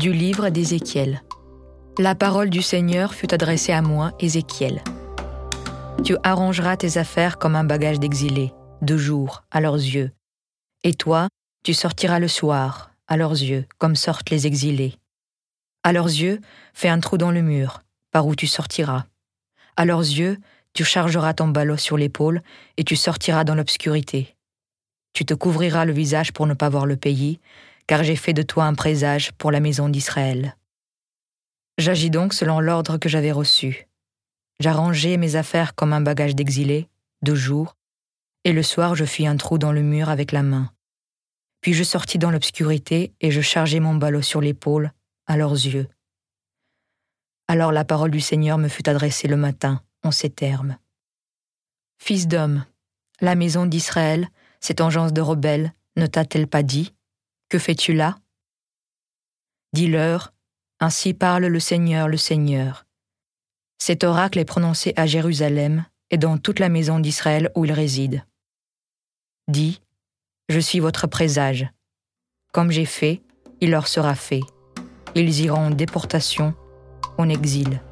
Du livre d'Ézéchiel. La parole du Seigneur fut adressée à moi, Ézéchiel. Tu arrangeras tes affaires comme un bagage d'exilé, de jour, à leurs yeux. Et toi, tu sortiras le soir, à leurs yeux, comme sortent les exilés. À leurs yeux, fais un trou dans le mur, par où tu sortiras. À leurs yeux, tu chargeras ton ballot sur l'épaule et tu sortiras dans l'obscurité. Tu te couvriras le visage pour ne pas voir le pays, car j'ai fait de toi un présage pour la maison d'Israël. J'agis donc selon l'ordre que j'avais reçu. J'arrangeai mes affaires comme un bagage d'exilé, de jour, et le soir je fis un trou dans le mur avec la main. Puis je sortis dans l'obscurité et je chargeai mon ballot sur l'épaule, à leurs yeux. Alors la parole du Seigneur me fut adressée le matin, en ces termes. Fils d'homme, la maison d'Israël, cette engeance de rebelle, ne t'a-t-elle pas dit Que fais-tu là? Dis-leur, ainsi parle le Seigneur, le Seigneur. Cet oracle est prononcé à Jérusalem et dans toute la maison d'Israël où il réside. Dis, je suis votre présage. Comme j'ai fait, il leur sera fait. Ils iront en déportation, en exil.